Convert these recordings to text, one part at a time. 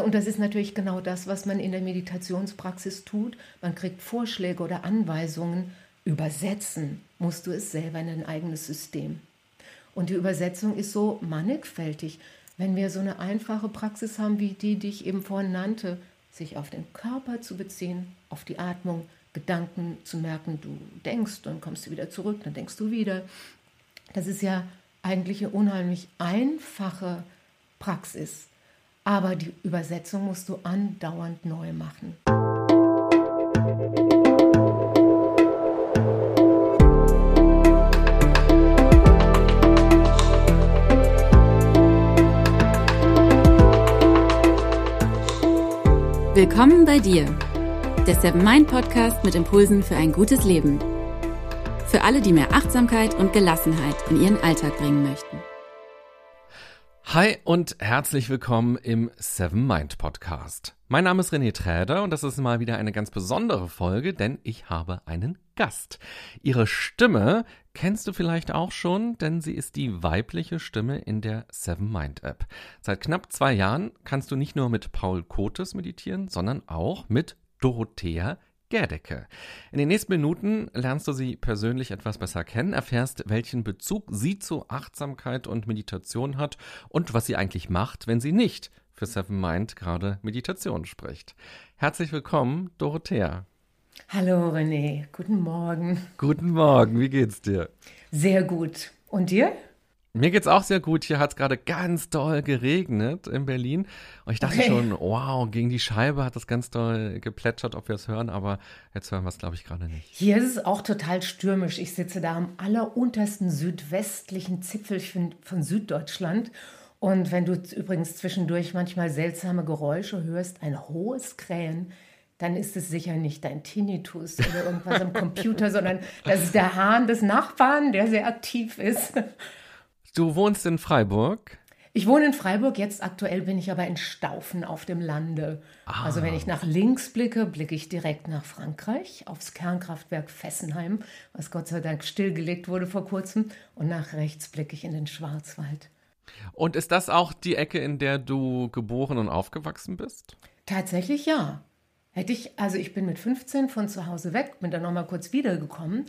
Und das ist natürlich genau das, was man in der Meditationspraxis tut. Man kriegt Vorschläge oder Anweisungen. Übersetzen musst du es selber in ein eigenes System. Und die Übersetzung ist so mannigfältig. Wenn wir so eine einfache Praxis haben, wie die, die ich eben vorhin nannte, sich auf den Körper zu beziehen, auf die Atmung, Gedanken zu merken, du denkst, dann kommst du wieder zurück, dann denkst du wieder. Das ist ja eigentlich eine unheimlich einfache Praxis. Aber die Übersetzung musst du andauernd neu machen. Willkommen bei dir, der Seven Mind Podcast mit Impulsen für ein gutes Leben. Für alle, die mehr Achtsamkeit und Gelassenheit in ihren Alltag bringen möchten. Hi und herzlich willkommen im Seven Mind Podcast. Mein Name ist René Träder und das ist mal wieder eine ganz besondere Folge, denn ich habe einen Gast. Ihre Stimme kennst du vielleicht auch schon, denn sie ist die weibliche Stimme in der Seven Mind App. Seit knapp zwei Jahren kannst du nicht nur mit Paul Kotes meditieren, sondern auch mit Dorothea Gerdecke. In den nächsten Minuten lernst du sie persönlich etwas besser kennen, erfährst, welchen Bezug sie zu Achtsamkeit und Meditation hat und was sie eigentlich macht, wenn sie nicht für Seven Mind gerade Meditation spricht. Herzlich willkommen, Dorothea. Hallo René, guten Morgen. Guten Morgen, wie geht's dir? Sehr gut. Und dir? Mir geht's auch sehr gut. Hier hat's gerade ganz doll geregnet in Berlin. Und ich dachte okay. schon, wow, gegen die Scheibe hat das ganz doll geplätschert, ob wir es hören, aber jetzt hören wir es, glaube ich, gerade nicht. Hier ist es auch total stürmisch. Ich sitze da am alleruntersten südwestlichen Zipfel von Süddeutschland. Und wenn du übrigens zwischendurch manchmal seltsame Geräusche hörst, ein hohes Krähen, dann ist es sicher nicht dein Tinnitus oder irgendwas am Computer, sondern das ist der Hahn des Nachbarn, der sehr aktiv ist. Du wohnst in Freiburg? Ich wohne in Freiburg, jetzt aktuell bin ich aber in Staufen auf dem Lande. Ah. Also wenn ich nach links blicke, blicke ich direkt nach Frankreich, aufs Kernkraftwerk Fessenheim, was Gott sei Dank stillgelegt wurde vor kurzem. Und nach rechts blicke ich in den Schwarzwald. Und ist das auch die Ecke, in der du geboren und aufgewachsen bist? Tatsächlich ja. Hätte ich, also ich bin mit 15 von zu Hause weg, bin dann nochmal kurz wiedergekommen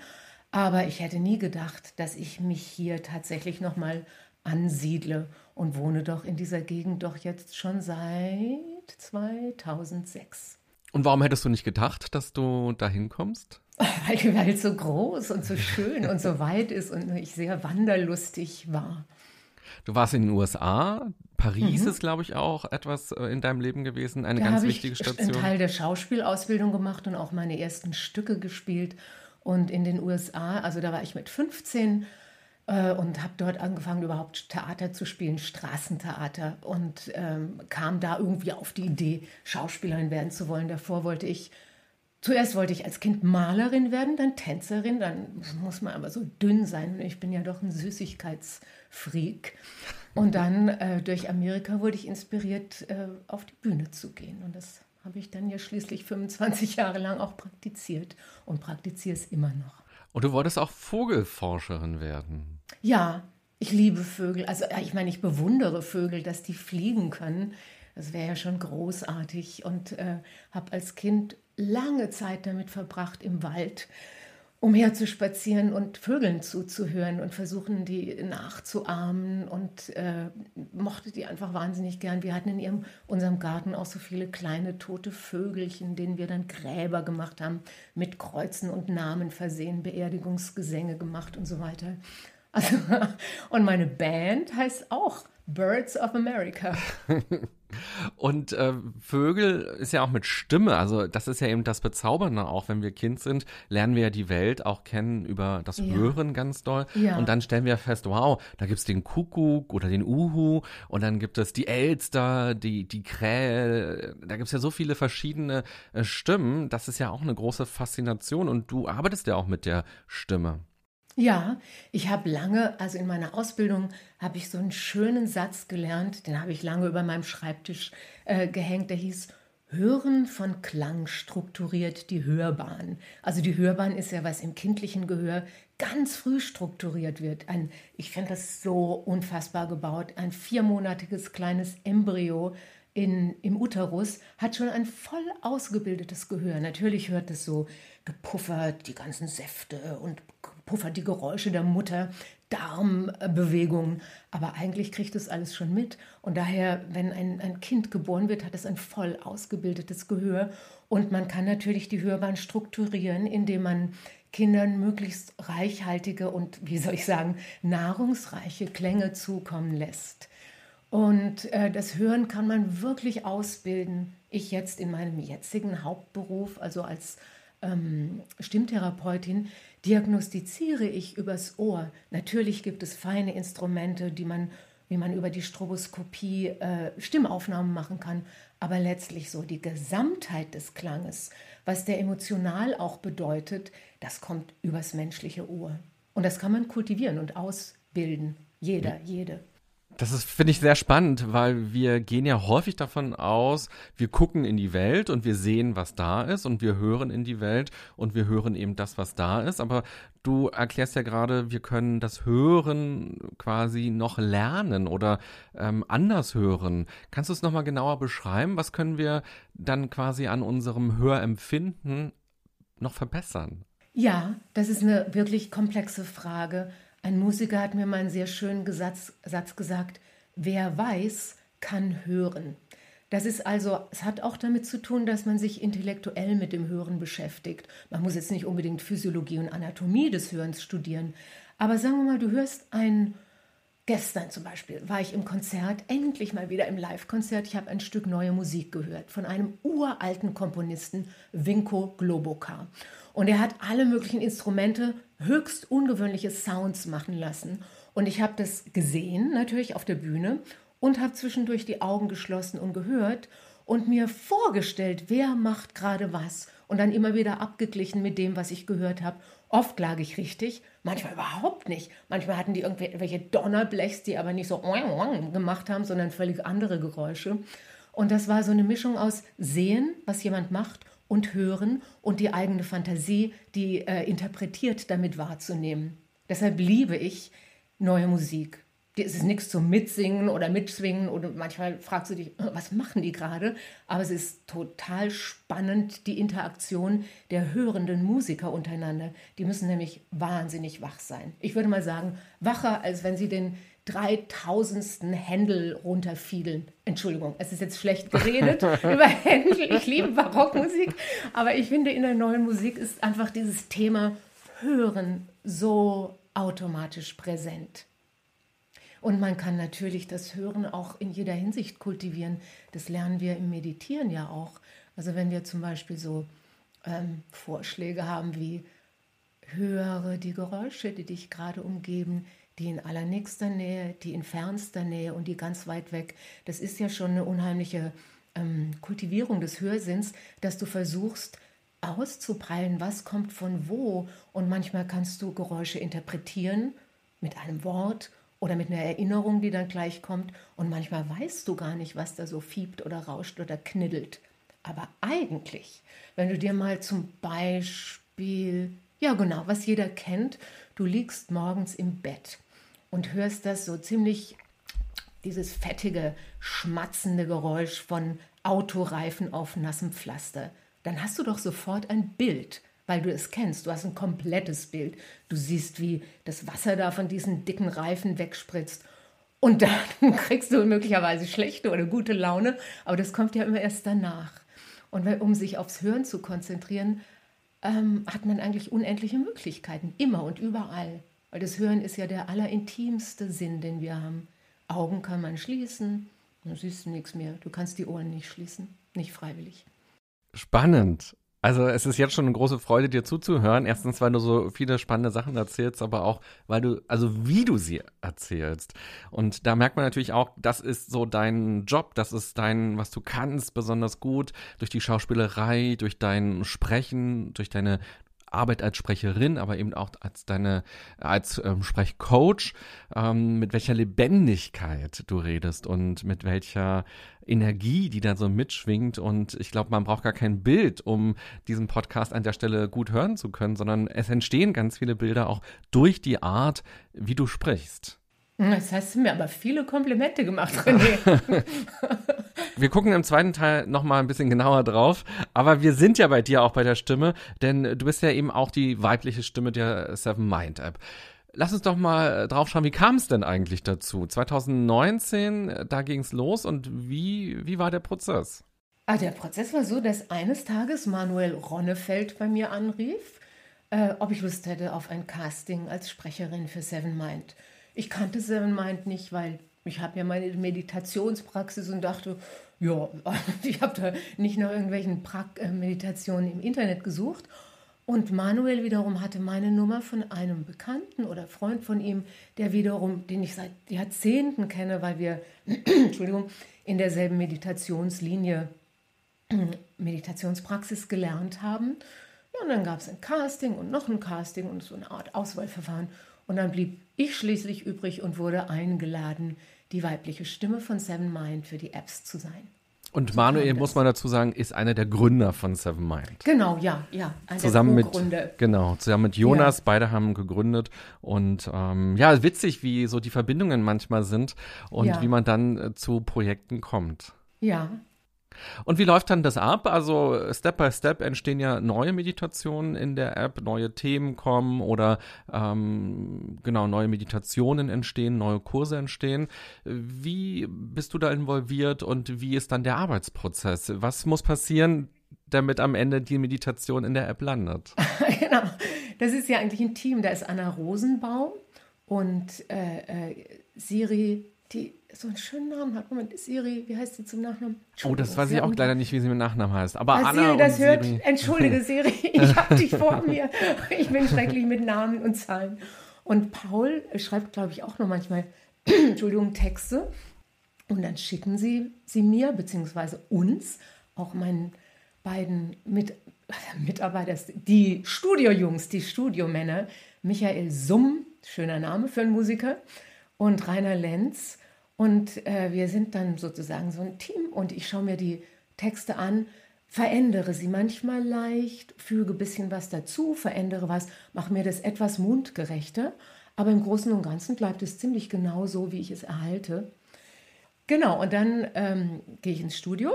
aber ich hätte nie gedacht, dass ich mich hier tatsächlich nochmal ansiedle und wohne doch in dieser Gegend doch jetzt schon seit 2006. Und warum hättest du nicht gedacht, dass du da hinkommst? Weil, es so groß und so schön und so weit ist und ich sehr wanderlustig war. Du warst in den USA. Paris mhm. ist, glaube ich, auch etwas äh, in deinem Leben gewesen, eine da ganz wichtige Station. Ich habe einen Teil der Schauspielausbildung gemacht und auch meine ersten Stücke gespielt. Und in den USA, also da war ich mit 15 äh, und habe dort angefangen, überhaupt Theater zu spielen, Straßentheater und ähm, kam da irgendwie auf die Idee, Schauspielerin werden zu wollen. Davor wollte ich, zuerst wollte ich als Kind Malerin werden, dann Tänzerin, dann muss man aber so dünn sein. Ich bin ja doch ein Süßigkeitsfreak. Und dann äh, durch Amerika wurde ich inspiriert, äh, auf die Bühne zu gehen. Und das habe ich dann ja schließlich 25 Jahre lang auch praktiziert und praktiziere es immer noch. Und du wolltest auch Vogelforscherin werden? Ja, ich liebe Vögel. Also ich meine, ich bewundere Vögel, dass die fliegen können. Das wäre ja schon großartig und äh, habe als Kind lange Zeit damit verbracht im Wald umherzuspazieren und Vögeln zuzuhören und versuchen, die nachzuahmen und äh, mochte die einfach wahnsinnig gern. Wir hatten in ihrem, unserem Garten auch so viele kleine tote Vögelchen, denen wir dann Gräber gemacht haben, mit Kreuzen und Namen versehen, Beerdigungsgesänge gemacht und so weiter. Also, und meine Band heißt auch Birds of America. Und äh, Vögel ist ja auch mit Stimme, also das ist ja eben das Bezaubernde auch, wenn wir Kind sind, lernen wir ja die Welt auch kennen über das ja. Hören ganz doll. Ja. Und dann stellen wir fest, wow, da gibt es den Kuckuck oder den Uhu und dann gibt es die Elster, die, die Krähe, da gibt es ja so viele verschiedene äh, Stimmen, das ist ja auch eine große Faszination und du arbeitest ja auch mit der Stimme. Ja, ich habe lange, also in meiner Ausbildung habe ich so einen schönen Satz gelernt, den habe ich lange über meinem Schreibtisch äh, gehängt, der hieß, Hören von Klang strukturiert die Hörbahn. Also die Hörbahn ist ja, was im kindlichen Gehör ganz früh strukturiert wird. Ein, ich finde das so unfassbar gebaut, ein viermonatiges kleines Embryo in, im Uterus hat schon ein voll ausgebildetes Gehör. Natürlich hört es so gepuffert, die ganzen Säfte und puffert die Geräusche der Mutter, Darmbewegungen. Aber eigentlich kriegt es alles schon mit. Und daher, wenn ein, ein Kind geboren wird, hat es ein voll ausgebildetes Gehör. Und man kann natürlich die Hörbahn strukturieren, indem man Kindern möglichst reichhaltige und, wie soll ich sagen, nahrungsreiche Klänge zukommen lässt. Und äh, das Hören kann man wirklich ausbilden. Ich jetzt in meinem jetzigen Hauptberuf, also als ähm, Stimmtherapeutin, diagnostiziere ich übers Ohr. Natürlich gibt es feine Instrumente, die man, wie man über die Stroboskopie äh, Stimmaufnahmen machen kann, aber letztlich so die Gesamtheit des Klanges, was der emotional auch bedeutet, das kommt übers menschliche Ohr. Und das kann man kultivieren und ausbilden. Jeder, jede. Das ist, finde ich, sehr spannend, weil wir gehen ja häufig davon aus, wir gucken in die Welt und wir sehen, was da ist und wir hören in die Welt und wir hören eben das, was da ist. Aber du erklärst ja gerade, wir können das Hören quasi noch lernen oder ähm, anders hören. Kannst du es nochmal genauer beschreiben? Was können wir dann quasi an unserem Hörempfinden noch verbessern? Ja, das ist eine wirklich komplexe Frage. Ein Musiker hat mir mal einen sehr schönen Satz, Satz gesagt, wer weiß, kann hören. Das ist also, es hat auch damit zu tun, dass man sich intellektuell mit dem Hören beschäftigt. Man muss jetzt nicht unbedingt Physiologie und Anatomie des Hörens studieren. Aber sagen wir mal, du hörst ein, gestern zum Beispiel war ich im Konzert, endlich mal wieder im Live-Konzert. Ich habe ein Stück neue Musik gehört von einem uralten Komponisten, Vinko Globokar. Und er hat alle möglichen Instrumente, höchst ungewöhnliche Sounds machen lassen. Und ich habe das gesehen, natürlich auf der Bühne, und habe zwischendurch die Augen geschlossen und gehört und mir vorgestellt, wer macht gerade was. Und dann immer wieder abgeglichen mit dem, was ich gehört habe. Oft lag ich richtig, manchmal überhaupt nicht. Manchmal hatten die irgendwelche Donnerblechs, die aber nicht so gemacht haben, sondern völlig andere Geräusche. Und das war so eine Mischung aus Sehen, was jemand macht, und Hören und die eigene Fantasie, die äh, interpretiert, damit wahrzunehmen. Deshalb liebe ich neue Musik. Es ist nichts zum Mitsingen oder Mitschwingen oder manchmal fragst du dich, äh, was machen die gerade? Aber es ist total spannend, die Interaktion der hörenden Musiker untereinander. Die müssen nämlich wahnsinnig wach sein. Ich würde mal sagen, wacher, als wenn sie den dreitausendsten Händel runterfiedeln. Entschuldigung, es ist jetzt schlecht geredet über Händel. Ich liebe Barockmusik, aber ich finde, in der neuen Musik ist einfach dieses Thema Hören so automatisch präsent. Und man kann natürlich das Hören auch in jeder Hinsicht kultivieren. Das lernen wir im Meditieren ja auch. Also wenn wir zum Beispiel so ähm, Vorschläge haben wie höre die Geräusche, die dich gerade umgeben, die in allernächster Nähe, die in fernster Nähe und die ganz weit weg. Das ist ja schon eine unheimliche ähm, Kultivierung des Hörsinns, dass du versuchst auszupeilen, was kommt von wo. Und manchmal kannst du Geräusche interpretieren mit einem Wort oder mit einer Erinnerung, die dann gleich kommt. Und manchmal weißt du gar nicht, was da so fiebt oder rauscht oder kniddelt. Aber eigentlich, wenn du dir mal zum Beispiel, ja genau, was jeder kennt, du liegst morgens im Bett und hörst das so ziemlich, dieses fettige, schmatzende Geräusch von Autoreifen auf nassem Pflaster, dann hast du doch sofort ein Bild, weil du es kennst. Du hast ein komplettes Bild. Du siehst, wie das Wasser da von diesen dicken Reifen wegspritzt. Und dann kriegst du möglicherweise schlechte oder gute Laune, aber das kommt ja immer erst danach. Und um sich aufs Hören zu konzentrieren, ähm, hat man eigentlich unendliche Möglichkeiten, immer und überall. Weil das Hören ist ja der allerintimste Sinn, den wir haben. Augen kann man schließen, dann siehst du nichts mehr. Du kannst die Ohren nicht schließen, nicht freiwillig. Spannend. Also es ist jetzt schon eine große Freude, dir zuzuhören. Erstens, weil du so viele spannende Sachen erzählst, aber auch, weil du, also wie du sie erzählst. Und da merkt man natürlich auch, das ist so dein Job, das ist dein, was du kannst, besonders gut durch die Schauspielerei, durch dein Sprechen, durch deine Arbeit als Sprecherin, aber eben auch als deine, als ähm, Sprechcoach, ähm, mit welcher Lebendigkeit du redest und mit welcher Energie, die da so mitschwingt. Und ich glaube, man braucht gar kein Bild, um diesen Podcast an der Stelle gut hören zu können, sondern es entstehen ganz viele Bilder auch durch die Art, wie du sprichst. Das hast du mir aber viele Komplimente gemacht, René. wir gucken im zweiten Teil nochmal ein bisschen genauer drauf. Aber wir sind ja bei dir auch bei der Stimme, denn du bist ja eben auch die weibliche Stimme der Seven Mind App. Lass uns doch mal drauf schauen, wie kam es denn eigentlich dazu? 2019, da ging es los und wie, wie war der Prozess? Ah, der Prozess war so, dass eines Tages Manuel Ronnefeld bei mir anrief, äh, ob ich Lust hätte auf ein Casting als Sprecherin für Seven Mind. Ich kannte Seven Mind nicht, weil ich habe ja meine Meditationspraxis und dachte, ja, ich habe da nicht nach irgendwelchen pra äh, Meditationen im Internet gesucht. Und Manuel wiederum hatte meine Nummer von einem Bekannten oder Freund von ihm, der wiederum, den ich seit Jahrzehnten kenne, weil wir, Entschuldigung, in derselben Meditationslinie, Meditationspraxis gelernt haben. Ja, und dann gab es ein Casting und noch ein Casting und so eine Art Auswahlverfahren. Und dann blieb ich schließlich übrig und wurde eingeladen, die weibliche Stimme von Seven Mind für die Apps zu sein. Und so Manuel, muss man dazu sagen, ist einer der Gründer von Seven Mind. Genau, ja, ja. zusammen mit, genau, zusammen mit Jonas, ja. beide haben gegründet. Und ähm, ja, witzig, wie so die Verbindungen manchmal sind und ja. wie man dann äh, zu Projekten kommt. Ja, und wie läuft dann das ab? Also Step by Step entstehen ja neue Meditationen in der App, neue Themen kommen oder ähm, genau neue Meditationen entstehen, neue Kurse entstehen. Wie bist du da involviert und wie ist dann der Arbeitsprozess? Was muss passieren, damit am Ende die Meditation in der App landet? genau, das ist ja eigentlich ein Team. Da ist Anna Rosenbaum und äh, äh, Siri, die so einen schönen Namen hat. Moment, Siri, wie heißt sie zum Nachnamen? Oh, das weiß ich auch leider nicht, wie sie mit Nachnamen heißt. Aber Falls Anna Siri das hört, Siri. entschuldige Siri, ich habe dich vor mir. Ich bin schrecklich mit Namen und Zahlen. Und Paul schreibt, glaube ich, auch noch manchmal, Entschuldigung, Texte. Und dann schicken sie sie mir, beziehungsweise uns, auch meinen beiden mit, Mitarbeiter, die Studiojungs, die Studiomänner, Michael Summ, schöner Name für einen Musiker, und Rainer Lenz. Und äh, wir sind dann sozusagen so ein Team und ich schaue mir die Texte an, verändere sie manchmal leicht, füge ein bisschen was dazu, verändere was, mache mir das etwas mundgerechter. Aber im Großen und Ganzen bleibt es ziemlich genau so, wie ich es erhalte. Genau, und dann ähm, gehe ich ins Studio,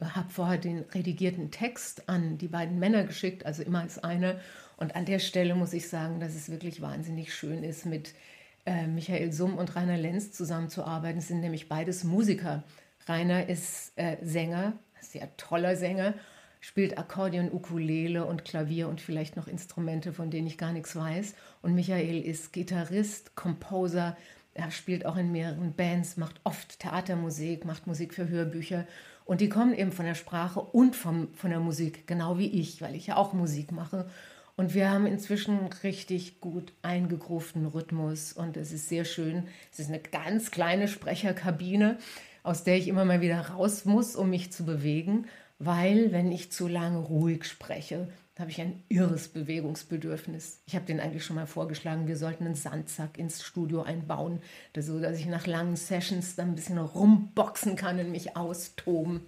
habe vorher den redigierten Text an die beiden Männer geschickt, also immer als eine. Und an der Stelle muss ich sagen, dass es wirklich wahnsinnig schön ist, mit äh, Michael Summ und Rainer Lenz zusammenzuarbeiten. Es sind nämlich beides Musiker. Rainer ist äh, Sänger, sehr toller Sänger, spielt Akkordeon, Ukulele und Klavier und vielleicht noch Instrumente, von denen ich gar nichts weiß. Und Michael ist Gitarrist, Composer, er spielt auch in mehreren Bands, macht oft Theatermusik, macht Musik für Hörbücher. Und die kommen eben von der Sprache und vom, von der Musik, genau wie ich, weil ich ja auch Musik mache. Und wir haben inzwischen richtig gut eingegruften Rhythmus und es ist sehr schön. Es ist eine ganz kleine Sprecherkabine, aus der ich immer mal wieder raus muss, um mich zu bewegen, weil wenn ich zu lange ruhig spreche, habe ich ein irres Bewegungsbedürfnis. Ich habe den eigentlich schon mal vorgeschlagen, wir sollten einen Sandsack ins Studio einbauen, so dass ich nach langen Sessions dann ein bisschen rumboxen kann und mich austoben.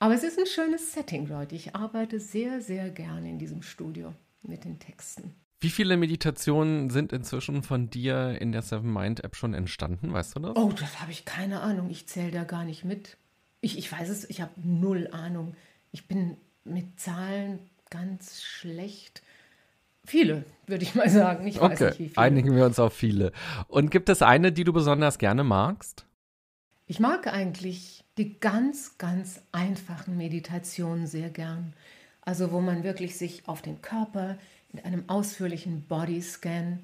Aber es ist ein schönes Setting, Leute. Ich arbeite sehr, sehr gerne in diesem Studio mit den Texten. Wie viele Meditationen sind inzwischen von dir in der Seven Mind App schon entstanden? Weißt du das? Oh, das habe ich keine Ahnung. Ich zähle da gar nicht mit. Ich, ich weiß es, ich habe null Ahnung. Ich bin mit Zahlen ganz schlecht. Viele, würde ich mal sagen. Ich weiß okay. nicht, wie viele. Einigen wir uns auf viele. Und gibt es eine, die du besonders gerne magst? Ich mag eigentlich die ganz, ganz einfachen Meditationen sehr gern also wo man wirklich sich auf den Körper in einem ausführlichen Bodyscan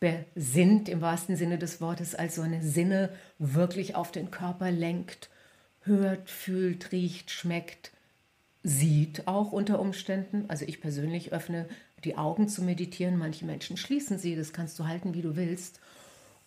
besinnt, im wahrsten Sinne des Wortes, als seine Sinne wirklich auf den Körper lenkt, hört, fühlt, riecht, schmeckt, sieht auch unter Umständen. Also ich persönlich öffne die Augen zu meditieren, manche Menschen schließen sie, das kannst du halten, wie du willst.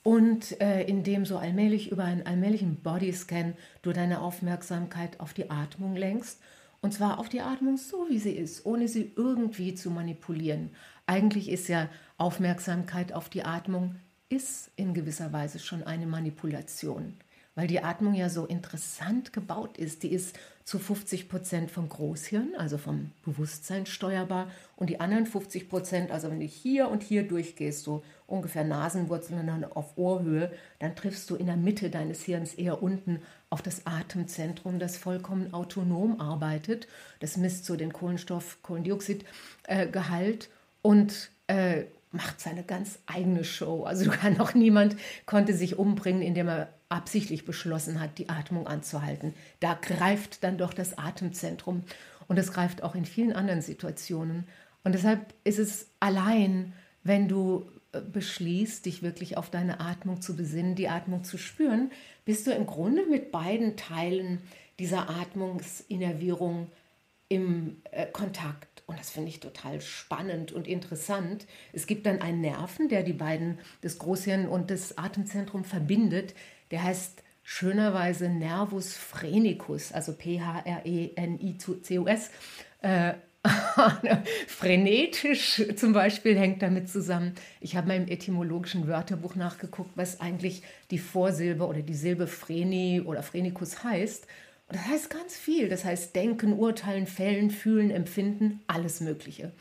Und äh, indem so allmählich über einen allmählichen Bodyscan du deine Aufmerksamkeit auf die Atmung lenkst und zwar auf die Atmung so, wie sie ist, ohne sie irgendwie zu manipulieren. Eigentlich ist ja Aufmerksamkeit auf die Atmung ist in gewisser Weise schon eine Manipulation, weil die Atmung ja so interessant gebaut ist. Die ist zu 50 Prozent vom Großhirn, also vom Bewusstsein steuerbar, und die anderen 50 Prozent, also wenn du hier und hier durchgehst, so ungefähr Nasenwurzeln und dann auf Ohrhöhe, dann triffst du in der Mitte deines Hirns eher unten auf das Atemzentrum, das vollkommen autonom arbeitet. Das misst so den Kohlenstoff, Kohlendioxidgehalt und äh, macht seine ganz eigene Show. Also noch niemand konnte sich umbringen, indem er absichtlich beschlossen hat, die Atmung anzuhalten. Da greift dann doch das Atemzentrum und es greift auch in vielen anderen Situationen. Und deshalb ist es allein, wenn du äh, beschließt, dich wirklich auf deine Atmung zu besinnen, die Atmung zu spüren, bist du im Grunde mit beiden Teilen dieser Atmungsinnervierung im äh, Kontakt. Und das finde ich total spannend und interessant. Es gibt dann einen Nerven, der die beiden, das Großhirn und das Atemzentrum verbindet. Der heißt schönerweise Nervus phrenicus, also P-H-R-E-N-I-C-U-S. Äh, Frenetisch zum Beispiel hängt damit zusammen. Ich habe mal im etymologischen Wörterbuch nachgeguckt, was eigentlich die Vorsilbe oder die Silbe Freni oder Phrenicus heißt. Und das heißt ganz viel. Das heißt denken, urteilen, fällen, fühlen, empfinden, alles Mögliche.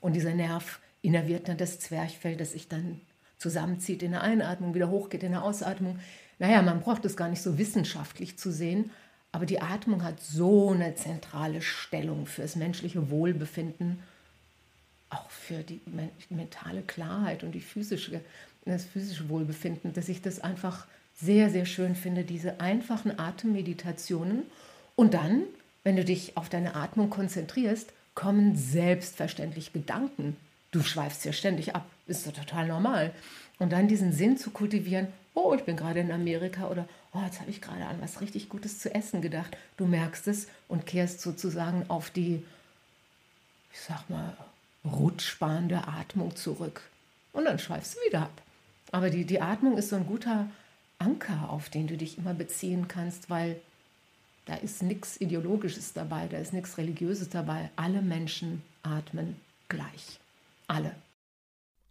Und dieser Nerv innerviert dann das Zwerchfell, das sich dann zusammenzieht in der Einatmung, wieder hochgeht in der Ausatmung. Naja, man braucht es gar nicht so wissenschaftlich zu sehen, aber die Atmung hat so eine zentrale Stellung für das menschliche Wohlbefinden, auch für die mentale Klarheit und die physische, das physische Wohlbefinden, dass ich das einfach sehr, sehr schön finde, diese einfachen Atemmeditationen. Und dann, wenn du dich auf deine Atmung konzentrierst, kommen selbstverständlich Gedanken. Du schweifst ja ständig ab, ist doch total normal. Und dann diesen Sinn zu kultivieren, oh, ich bin gerade in Amerika oder oh, jetzt habe ich gerade an was richtig Gutes zu essen gedacht. Du merkst es und kehrst sozusagen auf die, ich sag mal, Rutschbahn der Atmung zurück. Und dann schweifst du wieder ab. Aber die, die Atmung ist so ein guter Anker, auf den du dich immer beziehen kannst, weil da ist nichts Ideologisches dabei, da ist nichts Religiöses dabei. Alle Menschen atmen gleich. Alle.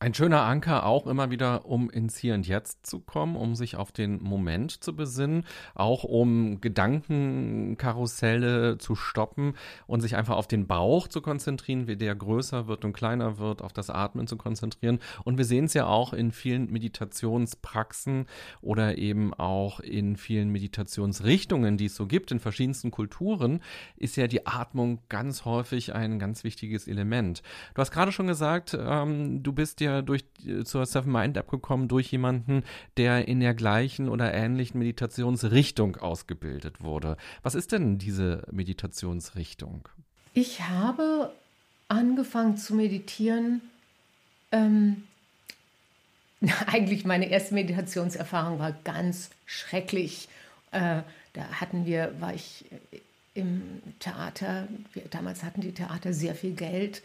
Ein schöner Anker auch immer wieder, um ins Hier und Jetzt zu kommen, um sich auf den Moment zu besinnen, auch um Gedankenkarusselle zu stoppen und sich einfach auf den Bauch zu konzentrieren, wie der größer wird und kleiner wird, auf das Atmen zu konzentrieren. Und wir sehen es ja auch in vielen Meditationspraxen oder eben auch in vielen Meditationsrichtungen, die es so gibt, in verschiedensten Kulturen, ist ja die Atmung ganz häufig ein ganz wichtiges Element. Du hast gerade schon gesagt, ähm, du bist durch, äh, zur Seven Mind App gekommen durch jemanden, der in der gleichen oder ähnlichen Meditationsrichtung ausgebildet wurde. Was ist denn diese Meditationsrichtung? Ich habe angefangen zu meditieren. Ähm, eigentlich meine erste Meditationserfahrung war ganz schrecklich. Äh, da hatten wir, war ich im Theater, damals hatten die Theater sehr viel Geld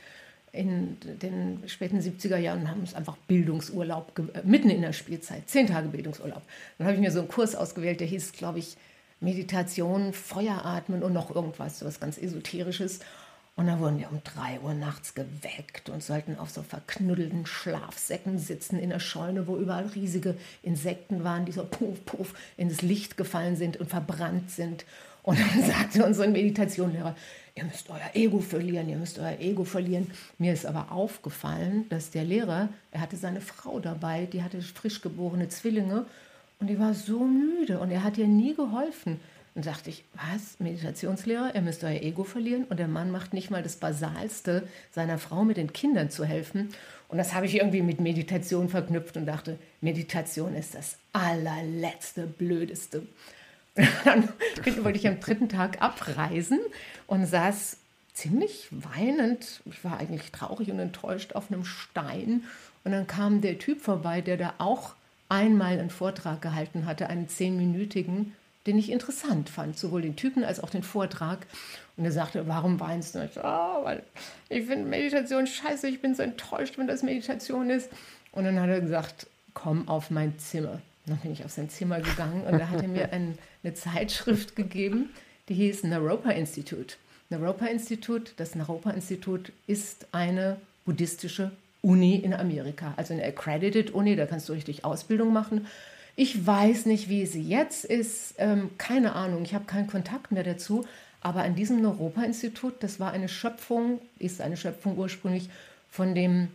in den späten 70er Jahren haben es einfach Bildungsurlaub, äh, mitten in der Spielzeit, zehn Tage Bildungsurlaub. Dann habe ich mir so einen Kurs ausgewählt, der hieß, glaube ich, Meditation, Feueratmen und noch irgendwas, so was ganz Esoterisches. Und da wurden wir um drei Uhr nachts geweckt und sollten auf so verknuddelten Schlafsäcken sitzen in der Scheune, wo überall riesige Insekten waren, die so puff, puff ins Licht gefallen sind und verbrannt sind. Und dann sagte unser Meditationslehrer, ihr müsst euer Ego verlieren, ihr müsst euer Ego verlieren. Mir ist aber aufgefallen, dass der Lehrer, er hatte seine Frau dabei, die hatte frisch geborene Zwillinge und die war so müde und er hat ihr nie geholfen. Und sagte ich, was, Meditationslehrer, ihr müsst euer Ego verlieren und der Mann macht nicht mal das Basalste, seiner Frau mit den Kindern zu helfen. Und das habe ich irgendwie mit Meditation verknüpft und dachte, Meditation ist das allerletzte, blödeste. Dann wollte ich am dritten Tag abreisen und saß ziemlich weinend. Ich war eigentlich traurig und enttäuscht auf einem Stein. Und dann kam der Typ vorbei, der da auch einmal einen Vortrag gehalten hatte, einen zehnminütigen, den ich interessant fand, sowohl den Typen als auch den Vortrag. Und er sagte, warum weinst du? Und ich, oh, weil ich finde Meditation scheiße, ich bin so enttäuscht, wenn das Meditation ist. Und dann hat er gesagt, komm auf mein Zimmer. Dann bin ich auf sein Zimmer gegangen und da hat er mir ein, eine Zeitschrift gegeben, die hieß Naropa Institute. Naropa Institute, das Naropa Institut ist eine buddhistische Uni in Amerika, also eine accredited Uni, da kannst du richtig Ausbildung machen. Ich weiß nicht, wie sie jetzt ist. Ähm, keine Ahnung. Ich habe keinen Kontakt mehr dazu. Aber an diesem Europa-Institut, das war eine Schöpfung, ist eine Schöpfung ursprünglich von dem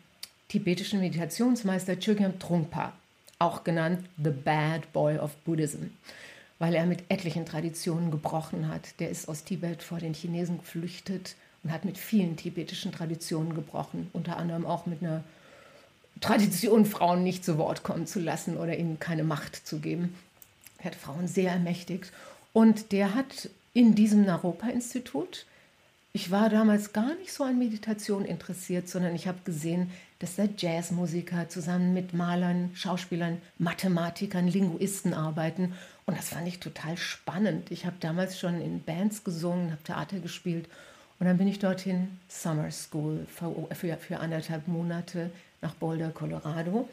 tibetischen Meditationsmeister Chogyam Trungpa, auch genannt The Bad Boy of Buddhism, weil er mit etlichen Traditionen gebrochen hat. Der ist aus Tibet vor den Chinesen geflüchtet und hat mit vielen tibetischen Traditionen gebrochen, unter anderem auch mit einer Tradition, Frauen nicht zu Wort kommen zu lassen oder ihnen keine Macht zu geben. Er hat Frauen sehr ermächtigt. Und der hat in diesem Naropa-Institut, ich war damals gar nicht so an Meditation interessiert, sondern ich habe gesehen, dass da Jazzmusiker zusammen mit Malern, Schauspielern, Mathematikern, Linguisten arbeiten. Und das fand ich total spannend. Ich habe damals schon in Bands gesungen, habe Theater gespielt. Und dann bin ich dorthin Summer School für, für, anderthalb Monate nach Boulder, Colorado.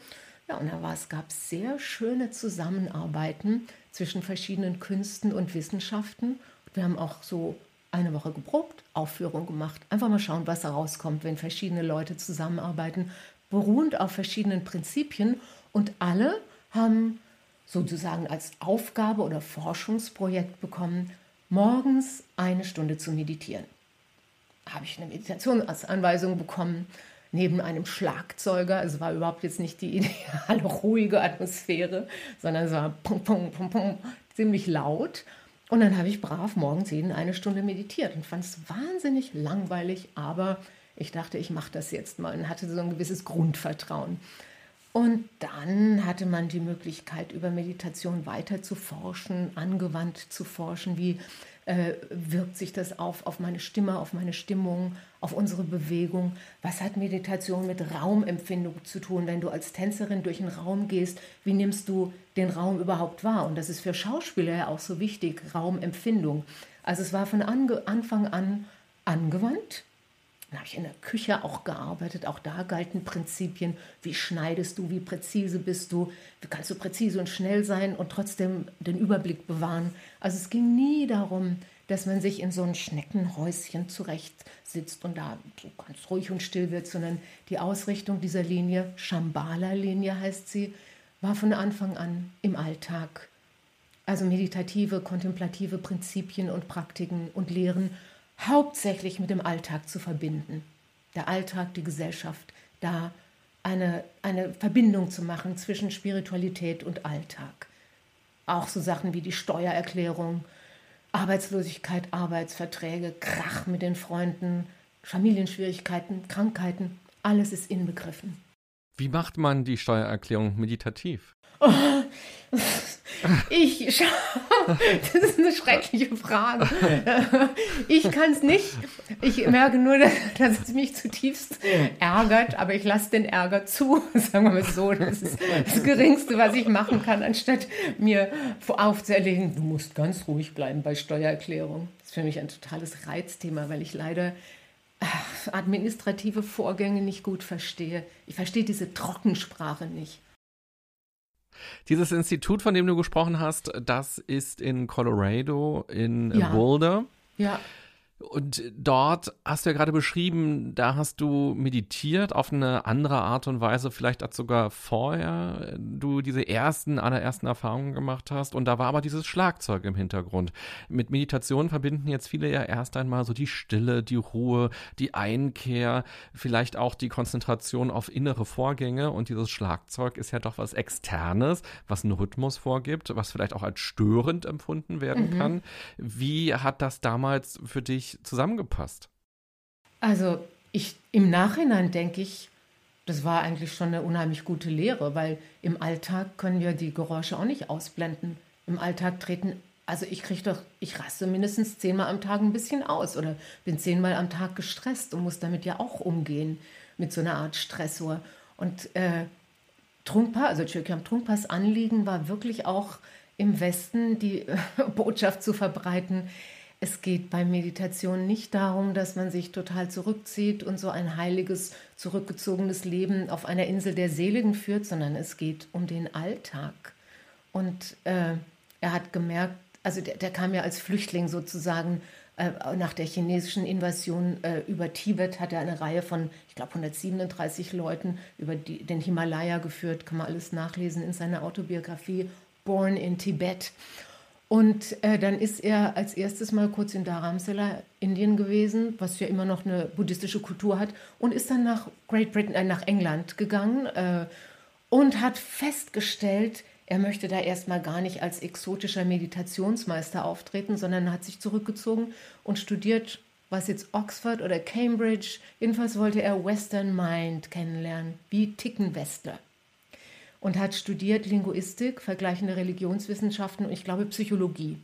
Ja, und da war, es gab sehr schöne Zusammenarbeiten zwischen verschiedenen Künsten und Wissenschaften. Wir haben auch so eine Woche geprobt, Aufführung gemacht. Einfach mal schauen, was da rauskommt, wenn verschiedene Leute zusammenarbeiten, beruhend auf verschiedenen Prinzipien. Und alle haben sozusagen als Aufgabe oder Forschungsprojekt bekommen, morgens eine Stunde zu meditieren. Habe ich eine Meditation als Anweisung bekommen, neben einem Schlagzeuger. Also war überhaupt jetzt nicht die ideale ruhige Atmosphäre, sondern es war pum, pum, pum, pum, ziemlich laut. Und dann habe ich brav morgens jeden eine Stunde meditiert und fand es wahnsinnig langweilig, aber ich dachte, ich mache das jetzt mal und hatte so ein gewisses Grundvertrauen. Und dann hatte man die Möglichkeit, über Meditation weiter zu forschen, angewandt zu forschen, wie äh, wirkt sich das auf, auf meine Stimme, auf meine Stimmung, auf unsere Bewegung? Was hat Meditation mit Raumempfindung zu tun? Wenn du als Tänzerin durch einen Raum gehst, wie nimmst du den Raum überhaupt wahr? Und das ist für Schauspieler ja auch so wichtig, Raumempfindung. Also es war von Anfang an angewandt. Dann habe ich in der Küche auch gearbeitet. Auch da galten Prinzipien. Wie schneidest du? Wie präzise bist du? Wie kannst du präzise und schnell sein und trotzdem den Überblick bewahren? Also es ging nie darum, dass man sich in so ein Schneckenhäuschen zurecht sitzt und da so ganz ruhig und still wird, sondern die Ausrichtung dieser Linie, Shambhala-Linie heißt sie, war von Anfang an im Alltag. Also meditative, kontemplative Prinzipien und Praktiken und Lehren hauptsächlich mit dem Alltag zu verbinden. Der Alltag, die Gesellschaft, da eine, eine Verbindung zu machen zwischen Spiritualität und Alltag. Auch so Sachen wie die Steuererklärung, Arbeitslosigkeit, Arbeitsverträge, Krach mit den Freunden, Familienschwierigkeiten, Krankheiten, alles ist inbegriffen. Wie macht man die Steuererklärung meditativ? Oh, ich, das ist eine schreckliche Frage. Ich kann es nicht. Ich merke nur, dass es mich zutiefst ärgert, aber ich lasse den Ärger zu, sagen wir mal so. Das ist das Geringste, was ich machen kann, anstatt mir aufzuerlegen, du musst ganz ruhig bleiben bei Steuererklärung. Das ist für mich ein totales Reizthema, weil ich leider administrative Vorgänge nicht gut verstehe. Ich verstehe diese Trockensprache nicht. Dieses Institut, von dem du gesprochen hast, das ist in Colorado, in ja. Boulder. Ja. Und dort hast du ja gerade beschrieben, da hast du meditiert auf eine andere Art und Weise, vielleicht als sogar vorher du diese ersten, allerersten Erfahrungen gemacht hast. Und da war aber dieses Schlagzeug im Hintergrund. Mit Meditation verbinden jetzt viele ja erst einmal so die Stille, die Ruhe, die Einkehr, vielleicht auch die Konzentration auf innere Vorgänge. Und dieses Schlagzeug ist ja doch was Externes, was einen Rhythmus vorgibt, was vielleicht auch als störend empfunden werden mhm. kann. Wie hat das damals für dich zusammengepasst? Also ich im Nachhinein denke ich, das war eigentlich schon eine unheimlich gute Lehre, weil im Alltag können wir die Geräusche auch nicht ausblenden. Im Alltag treten, also ich kriege doch, ich raste mindestens zehnmal am Tag ein bisschen aus oder bin zehnmal am Tag gestresst und muss damit ja auch umgehen, mit so einer Art Stressor. Und äh, Trungpa, also Chökyam Trungpas Anliegen war wirklich auch im Westen die äh, Botschaft zu verbreiten, es geht bei Meditation nicht darum, dass man sich total zurückzieht und so ein heiliges, zurückgezogenes Leben auf einer Insel der Seligen führt, sondern es geht um den Alltag. Und äh, er hat gemerkt, also der, der, kam ja als Flüchtling sozusagen äh, nach der chinesischen Invasion äh, über Tibet, hat er eine Reihe von, ich glaube, 137 Leuten über die, den Himalaya geführt, kann man alles nachlesen in seiner Autobiografie born in Tibet. Und äh, dann ist er als erstes mal kurz in Dharamsala, Indien gewesen, was ja immer noch eine buddhistische Kultur hat, und ist dann nach Great Britain, äh, nach England gegangen äh, und hat festgestellt, er möchte da erstmal gar nicht als exotischer Meditationsmeister auftreten, sondern hat sich zurückgezogen und studiert, was jetzt Oxford oder Cambridge, jedenfalls wollte er Western Mind kennenlernen, wie ticken Westler und hat studiert Linguistik, vergleichende Religionswissenschaften und ich glaube Psychologie.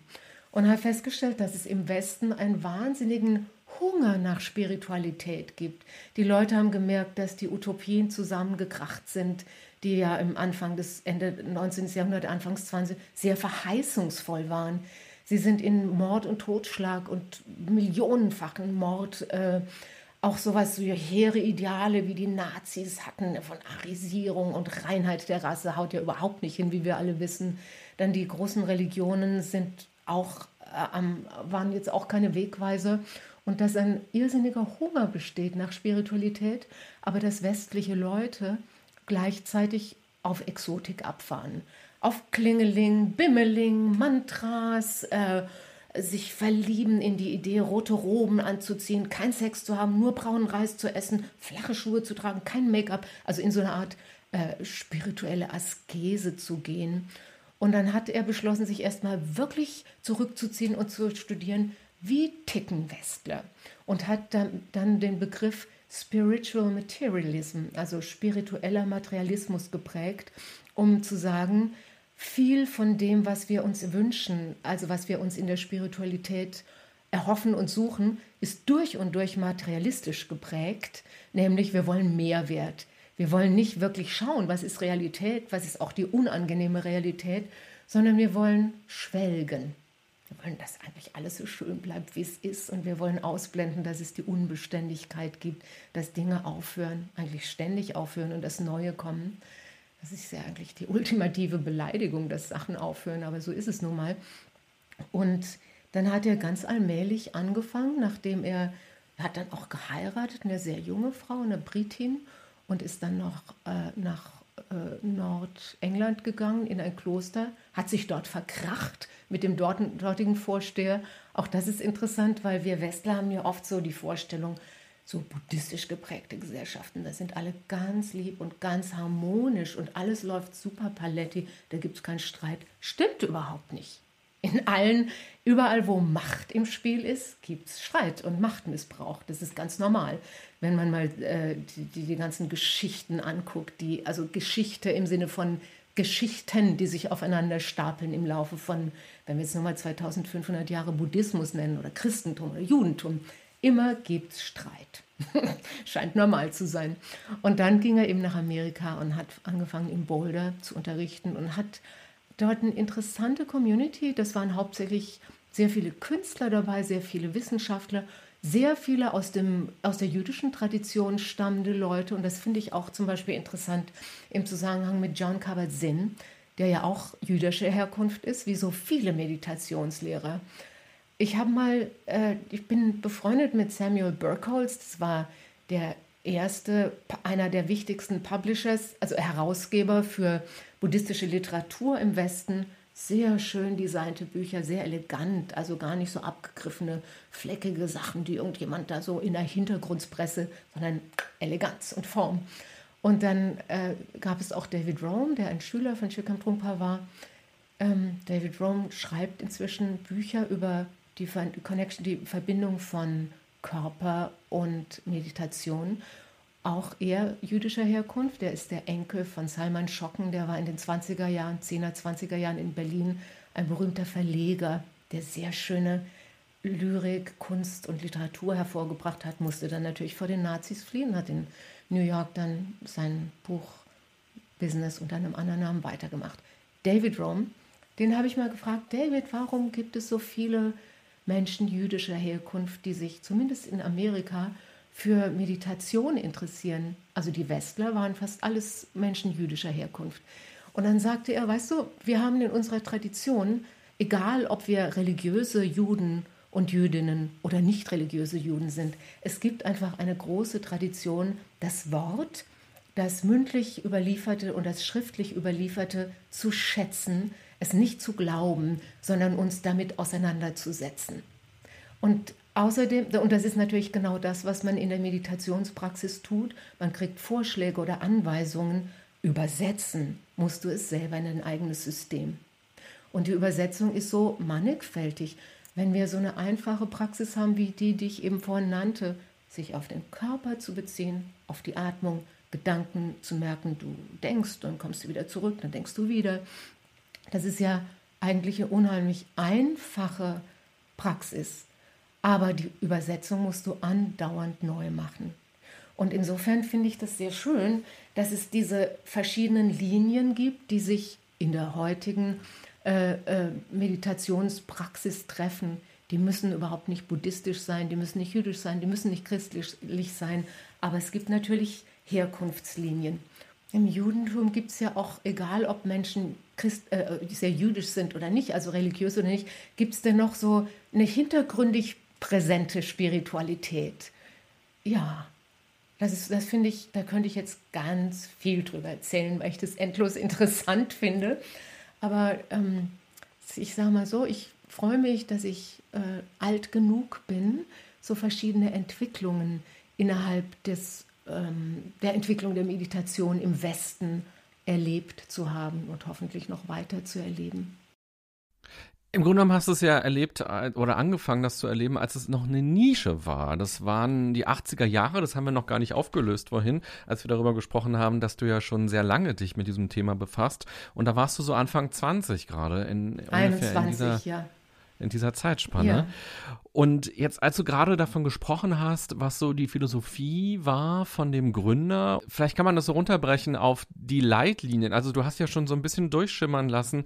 Und hat festgestellt, dass es im Westen einen wahnsinnigen Hunger nach Spiritualität gibt. Die Leute haben gemerkt, dass die Utopien zusammengekracht sind, die ja im Anfang des Ende 19. Jahrhunderts, Anfangs 20. sehr verheißungsvoll waren. Sie sind in Mord und Totschlag und millionenfachen Mord äh, auch sowas, so hehre Ideale, wie die Nazis hatten, von Arisierung und Reinheit der Rasse, haut ja überhaupt nicht hin, wie wir alle wissen. Dann die großen Religionen sind auch, äh, waren jetzt auch keine Wegweise. Und dass ein irrsinniger Hunger besteht nach Spiritualität, aber dass westliche Leute gleichzeitig auf Exotik abfahren. Auf Klingeling, Bimmeling, Mantras, äh, sich verlieben in die Idee, rote Roben anzuziehen, kein Sex zu haben, nur braunen Reis zu essen, flache Schuhe zu tragen, kein Make-up, also in so eine Art äh, spirituelle Askese zu gehen. Und dann hat er beschlossen, sich erstmal wirklich zurückzuziehen und zu studieren, wie ticken Westler. Und hat dann, dann den Begriff Spiritual Materialism, also spiritueller Materialismus geprägt, um zu sagen, viel von dem, was wir uns wünschen, also was wir uns in der Spiritualität erhoffen und suchen, ist durch und durch materialistisch geprägt, nämlich wir wollen Mehrwert. Wir wollen nicht wirklich schauen, was ist Realität, was ist auch die unangenehme Realität, sondern wir wollen schwelgen. Wir wollen, dass eigentlich alles so schön bleibt, wie es ist. Und wir wollen ausblenden, dass es die Unbeständigkeit gibt, dass Dinge aufhören, eigentlich ständig aufhören und das Neue kommen. Das ist ja eigentlich die ultimative Beleidigung, dass Sachen aufhören, aber so ist es nun mal. Und dann hat er ganz allmählich angefangen, nachdem er, er hat dann auch geheiratet, eine sehr junge Frau, eine Britin, und ist dann noch äh, nach äh, Nordengland gegangen in ein Kloster, hat sich dort verkracht mit dem dortigen Vorsteher. Auch das ist interessant, weil wir Westler haben ja oft so die Vorstellung, so buddhistisch geprägte Gesellschaften, da sind alle ganz lieb und ganz harmonisch und alles läuft super paletti, da gibt es keinen Streit. Stimmt überhaupt nicht. In allen, überall wo Macht im Spiel ist, gibt es Streit und Machtmissbrauch. Das ist ganz normal. Wenn man mal äh, die, die ganzen Geschichten anguckt, die, also Geschichte im Sinne von Geschichten, die sich aufeinander stapeln im Laufe von, wenn wir jetzt nochmal 2500 Jahre Buddhismus nennen oder Christentum oder Judentum, Immer gibt es Streit. Scheint normal zu sein. Und dann ging er eben nach Amerika und hat angefangen in Boulder zu unterrichten und hat dort eine interessante Community. Das waren hauptsächlich sehr viele Künstler dabei, sehr viele Wissenschaftler, sehr viele aus, dem, aus der jüdischen Tradition stammende Leute. Und das finde ich auch zum Beispiel interessant im Zusammenhang mit John Kabat-Zinn, der ja auch jüdischer Herkunft ist, wie so viele Meditationslehrer. Ich habe mal, äh, ich bin befreundet mit Samuel Burkholz, das war der erste, einer der wichtigsten Publishers, also Herausgeber für buddhistische Literatur im Westen. Sehr schön designte Bücher, sehr elegant, also gar nicht so abgegriffene, fleckige Sachen, die irgendjemand da so in der Hintergrundpresse, sondern Eleganz und Form. Und dann äh, gab es auch David Rome, der ein Schüler von Chikam Trungpa war. Ähm, David Rome schreibt inzwischen Bücher über die Connection, die Verbindung von Körper und Meditation. Auch er jüdischer Herkunft, der ist der Enkel von Salman Schocken, der war in den 20er Jahren, 10er, 20er Jahren in Berlin ein berühmter Verleger, der sehr schöne Lyrik, Kunst und Literatur hervorgebracht hat, musste dann natürlich vor den Nazis fliehen, hat in New York dann sein Buch Business unter einem anderen Namen weitergemacht. David Rome, den habe ich mal gefragt, David, warum gibt es so viele Menschen jüdischer Herkunft, die sich zumindest in Amerika für Meditation interessieren. Also die Westler waren fast alles Menschen jüdischer Herkunft. Und dann sagte er, weißt du, wir haben in unserer Tradition, egal ob wir religiöse Juden und Jüdinnen oder nicht religiöse Juden sind, es gibt einfach eine große Tradition, das Wort, das mündlich überlieferte und das schriftlich überlieferte zu schätzen, es nicht zu glauben, sondern uns damit auseinanderzusetzen. Und außerdem, und das ist natürlich genau das, was man in der Meditationspraxis tut, man kriegt Vorschläge oder Anweisungen, übersetzen musst du es selber in ein eigenes System. Und die Übersetzung ist so mannigfältig. Wenn wir so eine einfache Praxis haben wie die, die ich eben vorhin nannte, sich auf den Körper zu beziehen, auf die Atmung, Gedanken zu merken, du denkst, dann kommst du wieder zurück, dann denkst du wieder. Das ist ja eigentlich eine unheimlich einfache Praxis. Aber die Übersetzung musst du andauernd neu machen. Und insofern finde ich das sehr schön, dass es diese verschiedenen Linien gibt, die sich in der heutigen äh, äh, Meditationspraxis treffen. Die müssen überhaupt nicht buddhistisch sein, die müssen nicht jüdisch sein, die müssen nicht christlich sein. Aber es gibt natürlich Herkunftslinien. Im Judentum gibt es ja auch, egal ob Menschen Christ, äh, sehr jüdisch sind oder nicht, also religiös oder nicht, gibt es denn noch so eine hintergründig präsente Spiritualität. Ja, das, das finde ich, da könnte ich jetzt ganz viel drüber erzählen, weil ich das endlos interessant finde. Aber ähm, ich sage mal so, ich freue mich, dass ich äh, alt genug bin, so verschiedene Entwicklungen innerhalb des, ähm, der Entwicklung der Meditation im Westen erlebt zu haben und hoffentlich noch weiter zu erleben. Im Grunde genommen hast du es ja erlebt äh, oder angefangen, das zu erleben, als es noch eine Nische war. Das waren die 80er Jahre, das haben wir noch gar nicht aufgelöst vorhin, als wir darüber gesprochen haben, dass du ja schon sehr lange dich mit diesem Thema befasst. Und da warst du so Anfang 20 gerade. In, 21, in dieser, ja in dieser Zeitspanne. Ja. Und jetzt, als du gerade davon gesprochen hast, was so die Philosophie war von dem Gründer, vielleicht kann man das so runterbrechen auf die Leitlinien. Also du hast ja schon so ein bisschen durchschimmern lassen,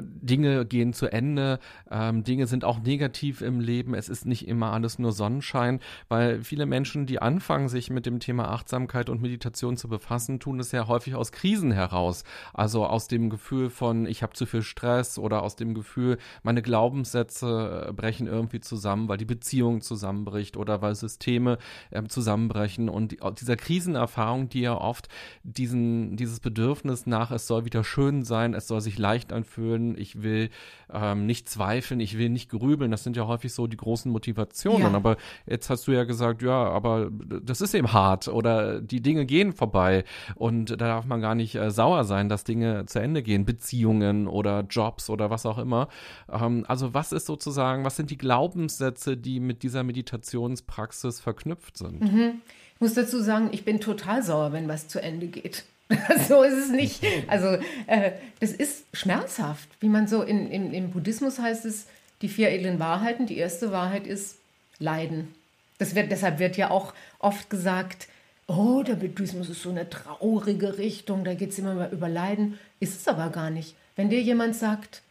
Dinge gehen zu Ende, ähm, Dinge sind auch negativ im Leben, es ist nicht immer alles nur Sonnenschein, weil viele Menschen, die anfangen, sich mit dem Thema Achtsamkeit und Meditation zu befassen, tun es ja häufig aus Krisen heraus. Also aus dem Gefühl von, ich habe zu viel Stress oder aus dem Gefühl, meine Glaubenssätze äh, brechen irgendwie zusammen weil die Beziehung zusammenbricht oder weil Systeme äh, zusammenbrechen und die, dieser Krisenerfahrung, die ja oft diesen, dieses Bedürfnis nach, es soll wieder schön sein, es soll sich leicht anfühlen, ich will ähm, nicht zweifeln, ich will nicht grübeln, das sind ja häufig so die großen Motivationen. Ja. Aber jetzt hast du ja gesagt, ja, aber das ist eben hart oder die Dinge gehen vorbei und da darf man gar nicht äh, sauer sein, dass Dinge zu Ende gehen, Beziehungen oder Jobs oder was auch immer. Ähm, also was ist sozusagen, was sind die Glaubenssätze, die mit dieser Meditationspraxis verknüpft sind. Mhm. Ich muss dazu sagen, ich bin total sauer, wenn was zu Ende geht. so ist es nicht. Also äh, das ist schmerzhaft, wie man so in, in, im Buddhismus heißt es, die vier edlen Wahrheiten. Die erste Wahrheit ist Leiden. Das wird, deshalb wird ja auch oft gesagt, oh, der Buddhismus ist so eine traurige Richtung, da geht es immer über Leiden. Ist es aber gar nicht. Wenn dir jemand sagt,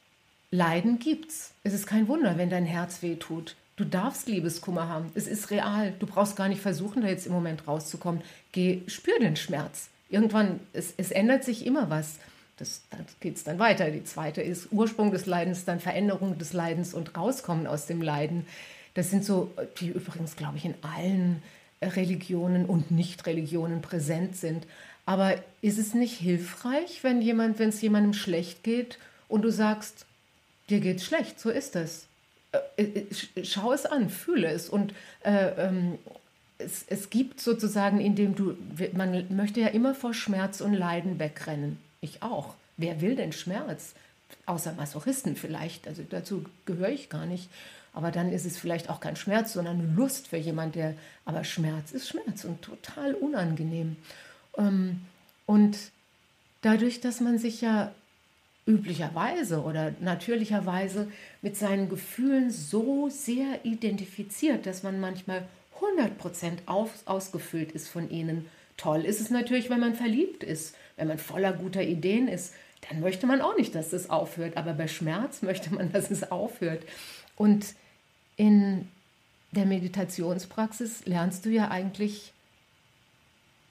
Leiden gibt's, es ist kein Wunder, wenn dein Herz weh tut. Du darfst Liebeskummer haben. Es ist real. Du brauchst gar nicht versuchen, da jetzt im Moment rauszukommen. Geh, spür den Schmerz. Irgendwann, es, es ändert sich immer was. Das, da geht es dann weiter. Die zweite ist Ursprung des Leidens, dann Veränderung des Leidens und rauskommen aus dem Leiden. Das sind so, die übrigens, glaube ich, in allen Religionen und Nicht-Religionen präsent sind. Aber ist es nicht hilfreich, wenn jemand, wenn es jemandem schlecht geht und du sagst, dir geht's schlecht, so ist es. Äh, äh, schau es an, fühle es und äh, ähm, es, es gibt sozusagen, indem du, man möchte ja immer vor Schmerz und Leiden wegrennen. Ich auch. Wer will denn Schmerz? Außer Masochisten vielleicht, also dazu gehöre ich gar nicht. Aber dann ist es vielleicht auch kein Schmerz, sondern Lust für jemanden, der. Aber Schmerz ist Schmerz und total unangenehm. Ähm, und dadurch, dass man sich ja üblicherweise oder natürlicherweise mit seinen Gefühlen so sehr identifiziert, dass man manchmal 100% aus, ausgefüllt ist von ihnen. Toll ist es natürlich, wenn man verliebt ist, wenn man voller guter Ideen ist. Dann möchte man auch nicht, dass es aufhört. Aber bei Schmerz möchte man, dass es aufhört. Und in der Meditationspraxis lernst du ja eigentlich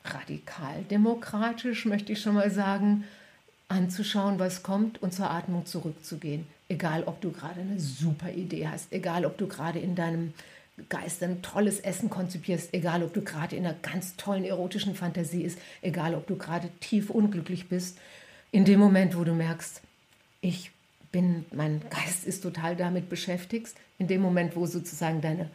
radikal demokratisch, möchte ich schon mal sagen, anzuschauen, was kommt und zur Atmung zurückzugehen. Egal, ob du gerade eine super Idee hast, egal, ob du gerade in deinem Geist ein tolles Essen konzipierst, egal, ob du gerade in einer ganz tollen erotischen Fantasie ist, egal, ob du gerade tief unglücklich bist. In dem Moment, wo du merkst, ich bin, mein Geist ist total damit beschäftigt. In dem Moment, wo sozusagen deine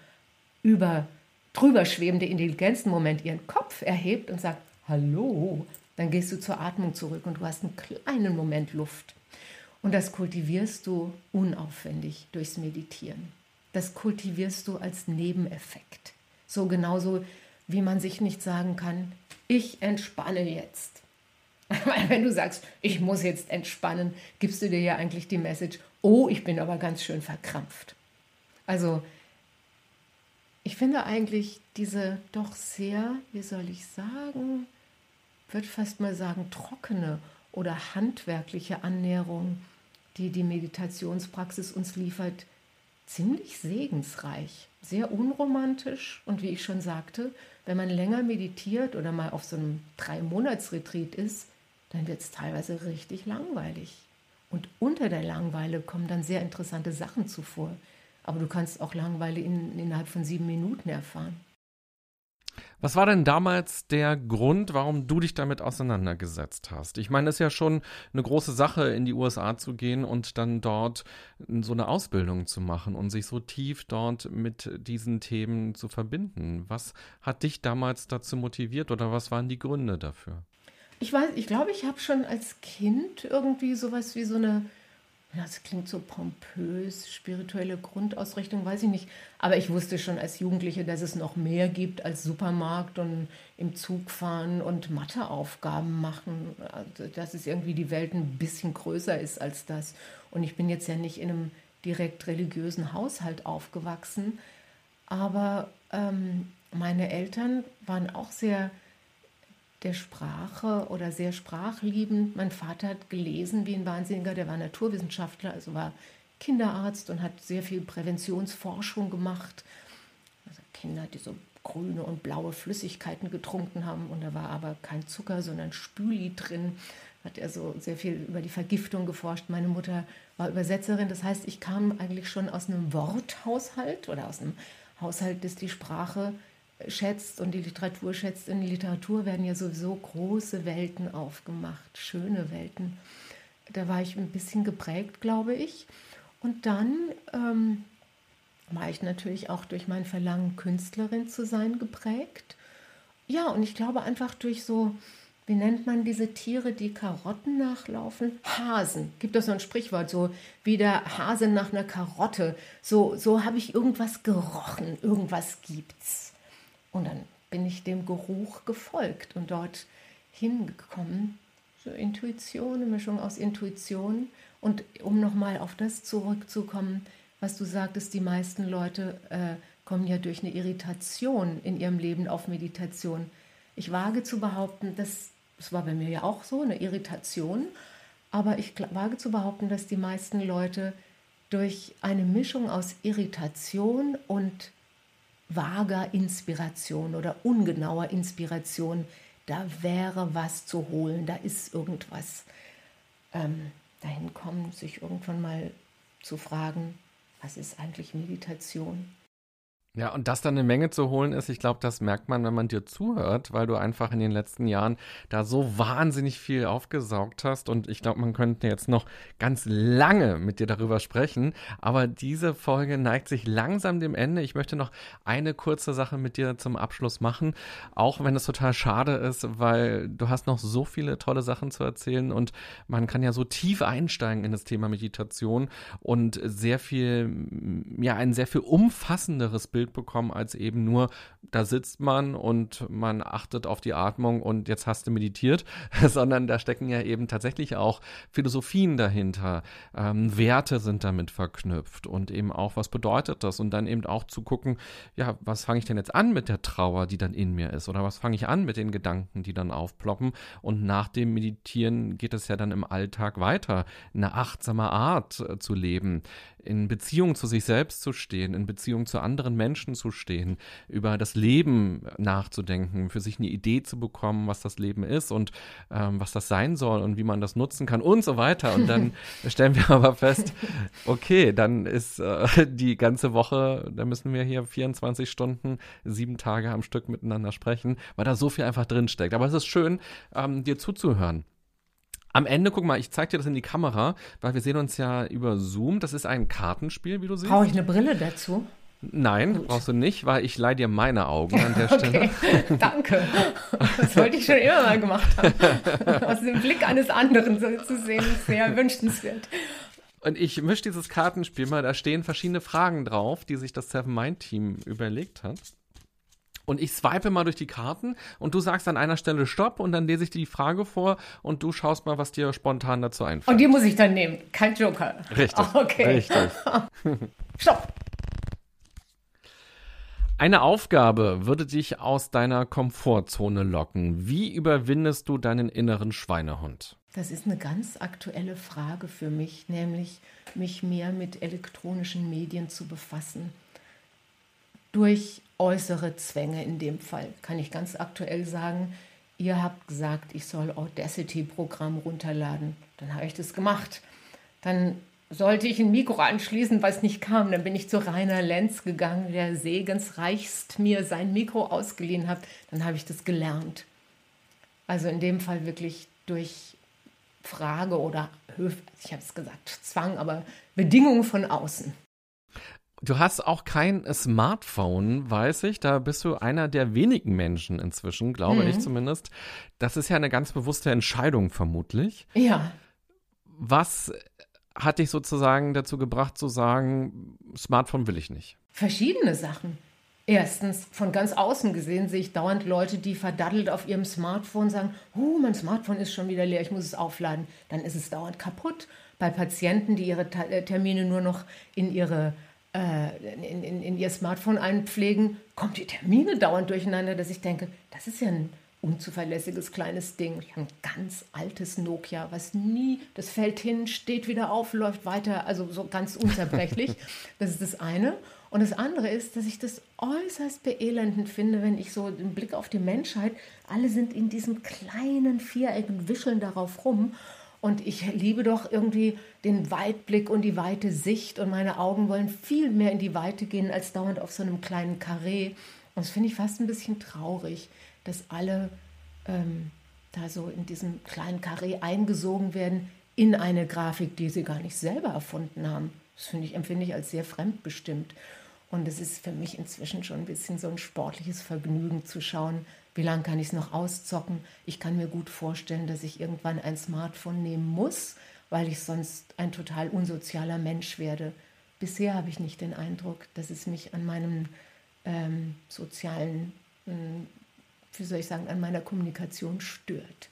über drüber schwebende Intelligenz im Moment ihren Kopf erhebt und sagt, hallo, dann gehst du zur Atmung zurück und du hast einen kleinen Moment Luft. Und das kultivierst du unaufwendig durchs Meditieren. Das kultivierst du als Nebeneffekt. So genauso, wie man sich nicht sagen kann, ich entspanne jetzt. Weil wenn du sagst, ich muss jetzt entspannen, gibst du dir ja eigentlich die Message, oh, ich bin aber ganz schön verkrampft. Also ich finde eigentlich diese doch sehr, wie soll ich sagen, würde fast mal sagen, trockene oder handwerkliche Annäherung, die die Meditationspraxis uns liefert, ziemlich segensreich, sehr unromantisch und wie ich schon sagte, wenn man länger meditiert oder mal auf so einem Drei-Monats-Retreat ist, dann wird es teilweise richtig langweilig. Und unter der Langweile kommen dann sehr interessante Sachen zuvor. Aber du kannst auch Langweile in, innerhalb von sieben Minuten erfahren. Was war denn damals der Grund, warum du dich damit auseinandergesetzt hast? Ich meine, es ist ja schon eine große Sache, in die USA zu gehen und dann dort so eine Ausbildung zu machen und sich so tief dort mit diesen Themen zu verbinden. Was hat dich damals dazu motiviert oder was waren die Gründe dafür? Ich weiß, ich glaube, ich habe schon als Kind irgendwie sowas wie so eine das klingt so pompös, spirituelle Grundausrichtung, weiß ich nicht. Aber ich wusste schon als Jugendliche, dass es noch mehr gibt als Supermarkt und im Zug fahren und Matheaufgaben machen. Also, dass es irgendwie die Welt ein bisschen größer ist als das. Und ich bin jetzt ja nicht in einem direkt religiösen Haushalt aufgewachsen. Aber ähm, meine Eltern waren auch sehr der Sprache oder sehr sprachliebend. Mein Vater hat gelesen wie ein Wahnsinniger, der war Naturwissenschaftler, also war Kinderarzt und hat sehr viel Präventionsforschung gemacht. Also Kinder, die so grüne und blaue Flüssigkeiten getrunken haben und da war aber kein Zucker, sondern Spüli drin. Hat er so sehr viel über die Vergiftung geforscht. Meine Mutter war Übersetzerin, das heißt, ich kam eigentlich schon aus einem Worthaushalt oder aus einem Haushalt, das die Sprache schätzt und die Literatur schätzt. In der Literatur werden ja sowieso große Welten aufgemacht, schöne Welten. Da war ich ein bisschen geprägt, glaube ich. Und dann ähm, war ich natürlich auch durch mein Verlangen, Künstlerin zu sein, geprägt. Ja, und ich glaube einfach durch so, wie nennt man diese Tiere, die Karotten nachlaufen? Hasen. Gibt es so ein Sprichwort, so wie der Hase nach einer Karotte. So, so habe ich irgendwas gerochen, irgendwas gibt's. Und dann bin ich dem Geruch gefolgt und dort hingekommen. So Intuition, eine Mischung aus Intuition. Und um nochmal auf das zurückzukommen, was du sagtest, die meisten Leute äh, kommen ja durch eine Irritation in ihrem Leben auf Meditation. Ich wage zu behaupten, dass, das war bei mir ja auch so, eine Irritation, aber ich wage zu behaupten, dass die meisten Leute durch eine Mischung aus Irritation und vager Inspiration oder ungenauer Inspiration, da wäre was zu holen, da ist irgendwas. Ähm, dahin kommen, sich irgendwann mal zu fragen, was ist eigentlich Meditation? Ja, und dass da eine Menge zu holen ist, ich glaube, das merkt man, wenn man dir zuhört, weil du einfach in den letzten Jahren da so wahnsinnig viel aufgesaugt hast. Und ich glaube, man könnte jetzt noch ganz lange mit dir darüber sprechen. Aber diese Folge neigt sich langsam dem Ende. Ich möchte noch eine kurze Sache mit dir zum Abschluss machen, auch wenn es total schade ist, weil du hast noch so viele tolle Sachen zu erzählen und man kann ja so tief einsteigen in das Thema Meditation und sehr viel, ja, ein sehr viel umfassenderes Bild Bild bekommen, als eben nur, da sitzt man und man achtet auf die Atmung und jetzt hast du meditiert, sondern da stecken ja eben tatsächlich auch Philosophien dahinter. Ähm, Werte sind damit verknüpft und eben auch, was bedeutet das? Und dann eben auch zu gucken, ja, was fange ich denn jetzt an mit der Trauer, die dann in mir ist? Oder was fange ich an mit den Gedanken, die dann aufploppen? Und nach dem Meditieren geht es ja dann im Alltag weiter, eine achtsame Art äh, zu leben in Beziehung zu sich selbst zu stehen, in Beziehung zu anderen Menschen zu stehen, über das Leben nachzudenken, für sich eine Idee zu bekommen, was das Leben ist und ähm, was das sein soll und wie man das nutzen kann und so weiter. Und dann stellen wir aber fest, okay, dann ist äh, die ganze Woche, da müssen wir hier 24 Stunden, sieben Tage am Stück miteinander sprechen, weil da so viel einfach drinsteckt. Aber es ist schön, ähm, dir zuzuhören Am Ende, guck mal, ich zeig dir das in die Kamera, weil wir sehen uns ja über Zoom. Das ist ein Kartenspiel, wie du siehst. Brauche ich eine Brille dazu? Nein, Gut. brauchst du nicht, weil ich leih dir meine Augen an der Stelle. Okay, danke. Das wollte ich schon immer mal gemacht haben. Aus dem Blick eines anderen so zu sehen, ist sehr wünschenswert. Und ich mische dieses Kartenspiel mal, da stehen verschiedene Fragen drauf, die sich das Seven Mind Team überlegt hat. Und ich swipe mal durch die Karten und du sagst an einer Stelle Stopp und dann lese ich dir die Frage vor und du schaust mal, was dir spontan dazu einfällt. Und die muss ich dann nehmen, kein Joker. Richtig. Okay. Richtig. Stopp. Eine Aufgabe würde dich aus deiner Komfortzone locken. Wie überwindest du deinen inneren Schweinehund? Das ist eine ganz aktuelle Frage für mich, nämlich mich mehr mit elektronischen Medien zu befassen. Durch äußere Zwänge in dem Fall kann ich ganz aktuell sagen, ihr habt gesagt, ich soll Audacity-Programm runterladen. Dann habe ich das gemacht. Dann sollte ich ein Mikro anschließen, was nicht kam. Dann bin ich zu Rainer Lenz gegangen, der segensreichst mir sein Mikro ausgeliehen hat. Dann habe ich das gelernt. Also in dem Fall wirklich durch Frage oder, ich habe es gesagt, Zwang, aber Bedingungen von außen. Du hast auch kein Smartphone, weiß ich. Da bist du einer der wenigen Menschen inzwischen, glaube mhm. ich zumindest. Das ist ja eine ganz bewusste Entscheidung vermutlich. Ja. Was hat dich sozusagen dazu gebracht zu sagen, Smartphone will ich nicht? Verschiedene Sachen. Erstens, von ganz außen gesehen sehe ich dauernd Leute, die verdaddelt auf ihrem Smartphone sagen, oh, mein Smartphone ist schon wieder leer, ich muss es aufladen. Dann ist es dauernd kaputt. Bei Patienten, die ihre äh, Termine nur noch in, ihre, in, in, in ihr Smartphone einpflegen, kommen die Termine dauernd durcheinander, dass ich denke, das ist ja ein unzuverlässiges kleines Ding. Ich habe ein ganz altes Nokia, was nie, das fällt hin, steht wieder auf, läuft weiter, also so ganz unzerbrechlich. das ist das eine. Und das andere ist, dass ich das äußerst beelendend finde, wenn ich so den Blick auf die Menschheit, alle sind in diesem kleinen Viereck und wischeln darauf rum. Und ich liebe doch irgendwie den Weitblick und die weite Sicht und meine Augen wollen viel mehr in die Weite gehen als dauernd auf so einem kleinen Karree. Und das finde ich fast ein bisschen traurig, dass alle ähm, da so in diesem kleinen Karree eingesogen werden in eine Grafik, die sie gar nicht selber erfunden haben. Das finde ich, empfinde ich als sehr fremdbestimmt. Und es ist für mich inzwischen schon ein bisschen so ein sportliches Vergnügen zu schauen, wie lange kann ich es noch auszocken. Ich kann mir gut vorstellen, dass ich irgendwann ein Smartphone nehmen muss, weil ich sonst ein total unsozialer Mensch werde. Bisher habe ich nicht den Eindruck, dass es mich an meinem ähm, sozialen, äh, wie soll ich sagen, an meiner Kommunikation stört.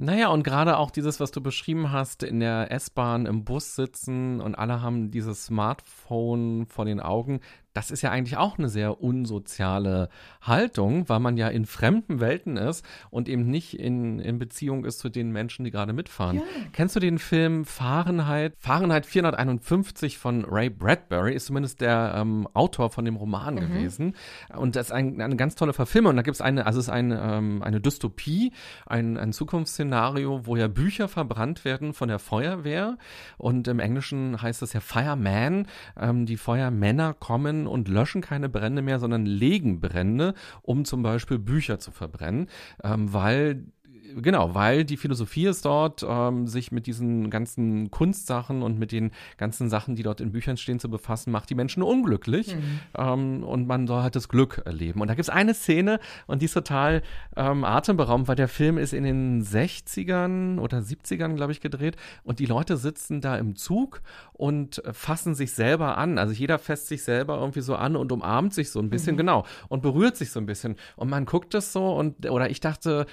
Naja, und gerade auch dieses, was du beschrieben hast, in der S-Bahn, im Bus sitzen und alle haben dieses Smartphone vor den Augen, das ist ja eigentlich auch eine sehr unsoziale Haltung, weil man ja in fremden Welten ist und eben nicht in, in Beziehung ist zu den Menschen, die gerade mitfahren. Ja. Kennst du den Film Fahrenheit? Fahrenheit 451 von Ray Bradbury ist zumindest der ähm, Autor von dem Roman mhm. gewesen. Und das ist ein, eine ganz tolle Verfilmung. Und da gibt es eine, also es ist eine, ähm, eine Dystopie, ein, ein Zukunftsszenario, wo ja Bücher verbrannt werden von der Feuerwehr. Und im Englischen heißt es ja Fireman. Ähm, die Feuermänner kommen und löschen keine Brände mehr, sondern legen Brände, um zum Beispiel Bücher zu verbrennen, ähm, weil genau, weil die Philosophie ist dort, ähm, sich mit diesen ganzen Kunstsachen und mit den ganzen Sachen, die dort in Büchern stehen, zu befassen, macht die Menschen unglücklich. Mhm. Ähm, und man soll halt das Glück erleben. Und da gibt es eine Szene, und die ist total ähm, atemberaubend, weil der Film ist in den 60ern oder 70ern, glaube ich, gedreht. Und die Leute sitzen da im Zug und fassen sich selber an. Also jeder fässt sich selber irgendwie so an und umarmt sich so ein bisschen, mhm. genau, und berührt sich so ein bisschen. Und man guckt das so und, oder ich dachte,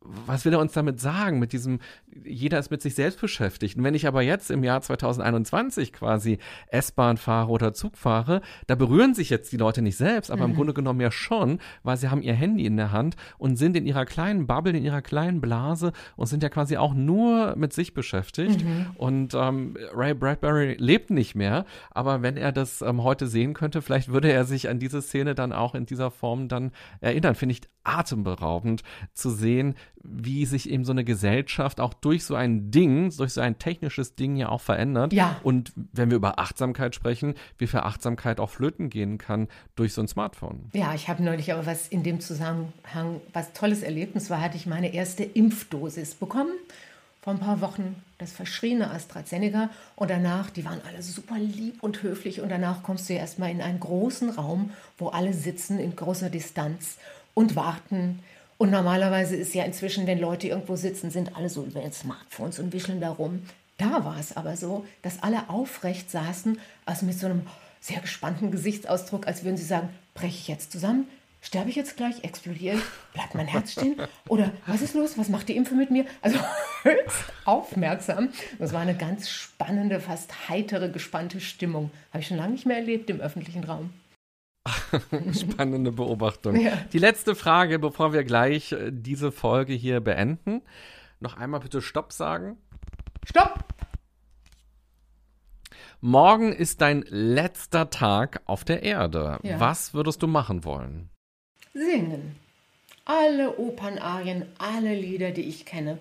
was will er uns damit sagen? Mit diesem, jeder ist mit sich selbst beschäftigt. Und wenn ich aber jetzt im Jahr 2021 quasi S-Bahn fahre oder Zug fahre, da berühren sich jetzt die Leute nicht selbst, aber mhm. im Grunde genommen ja schon, weil sie haben ihr Handy in der Hand und sind in ihrer kleinen Bubble, in ihrer kleinen Blase und sind ja quasi auch nur mit sich beschäftigt. Mhm. Und ähm, Ray Bradbury lebt nicht mehr, aber wenn er das ähm, heute sehen könnte, vielleicht würde er sich an diese Szene dann auch in dieser Form dann erinnern. Finde ich atemberaubend zu sehen, wie sich eben so eine Gesellschaft auch durch so ein Ding, durch so ein technisches Ding ja auch verändert. Ja. Und wenn wir über Achtsamkeit sprechen, wie viel Achtsamkeit auch flöten gehen kann durch so ein Smartphone. Ja, ich habe neulich aber was in dem Zusammenhang, was tolles Erlebnis war, hatte ich meine erste Impfdosis bekommen vor ein paar Wochen das verschriene AstraZeneca und danach, die waren alle super lieb und höflich und danach kommst du ja erstmal in einen großen Raum, wo alle sitzen in großer Distanz und warten. Und normalerweise ist ja inzwischen, wenn Leute irgendwo sitzen, sind alle so über ihren Smartphones und wischeln darum. Da war es aber so, dass alle aufrecht saßen, also mit so einem sehr gespannten Gesichtsausdruck, als würden sie sagen, breche ich jetzt zusammen, sterbe ich jetzt gleich, explodiere ich, bleibt mein Herz stehen oder was ist los, was macht die Impfe mit mir? Also höchst aufmerksam. Das war eine ganz spannende, fast heitere, gespannte Stimmung. Habe ich schon lange nicht mehr erlebt im öffentlichen Raum. Spannende Beobachtung. Ja. Die letzte Frage, bevor wir gleich äh, diese Folge hier beenden. Noch einmal bitte Stopp sagen. Stopp! Morgen ist dein letzter Tag auf der Erde. Ja. Was würdest du machen wollen? Singen. Alle Opernarien, alle Lieder, die ich kenne.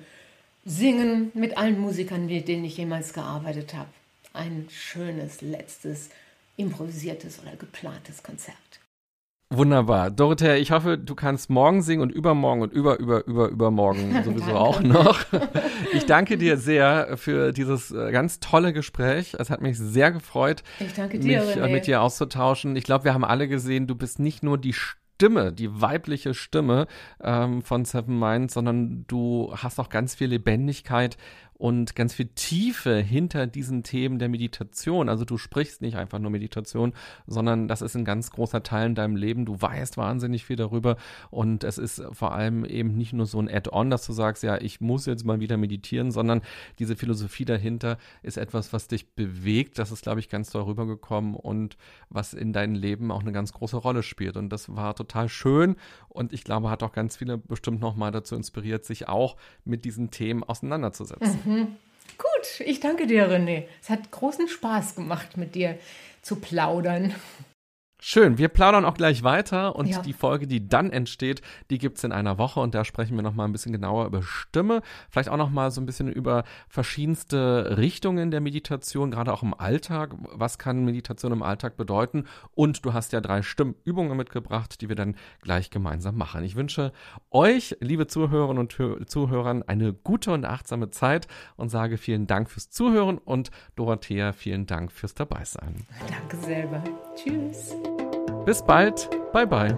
Singen mit allen Musikern, mit denen ich jemals gearbeitet habe. Ein schönes, letztes, improvisiertes oder geplantes Konzert. Wunderbar. Dorothea, ich hoffe, du kannst morgen singen und übermorgen und über, über, über, übermorgen sowieso auch noch. Ich danke dir sehr für dieses äh, ganz tolle Gespräch. Es hat mich sehr gefreut, dir, mich äh, mit dir auszutauschen. Ich glaube, wir haben alle gesehen, du bist nicht nur die Stimme, die weibliche Stimme ähm, von Seven Minds, sondern du hast auch ganz viel Lebendigkeit und ganz viel Tiefe hinter diesen Themen der Meditation. Also du sprichst nicht einfach nur Meditation, sondern das ist ein ganz großer Teil in deinem Leben. Du weißt wahnsinnig viel darüber und es ist vor allem eben nicht nur so ein Add-on, dass du sagst, ja, ich muss jetzt mal wieder meditieren, sondern diese Philosophie dahinter ist etwas, was dich bewegt. Das ist, glaube ich, ganz toll rübergekommen und was in deinem Leben auch eine ganz große Rolle spielt. Und das war total schön und ich glaube, hat auch ganz viele bestimmt nochmal dazu inspiriert, sich auch mit diesen Themen auseinanderzusetzen. Mhm. Gut, ich danke dir, René. Es hat großen Spaß gemacht, mit dir zu plaudern. Schön, wir plaudern auch gleich weiter und ja. die Folge, die dann entsteht, die gibt es in einer Woche und da sprechen wir nochmal ein bisschen genauer über Stimme, vielleicht auch nochmal so ein bisschen über verschiedenste Richtungen der Meditation, gerade auch im Alltag. Was kann Meditation im Alltag bedeuten? Und du hast ja drei Stimmübungen mitgebracht, die wir dann gleich gemeinsam machen. Ich wünsche euch, liebe Zuhörerinnen und Zuhörern, eine gute und achtsame Zeit und sage vielen Dank fürs Zuhören und Dorothea, vielen Dank fürs Dabeisein. Danke selber. Tschüss. Bis bald, bye bye.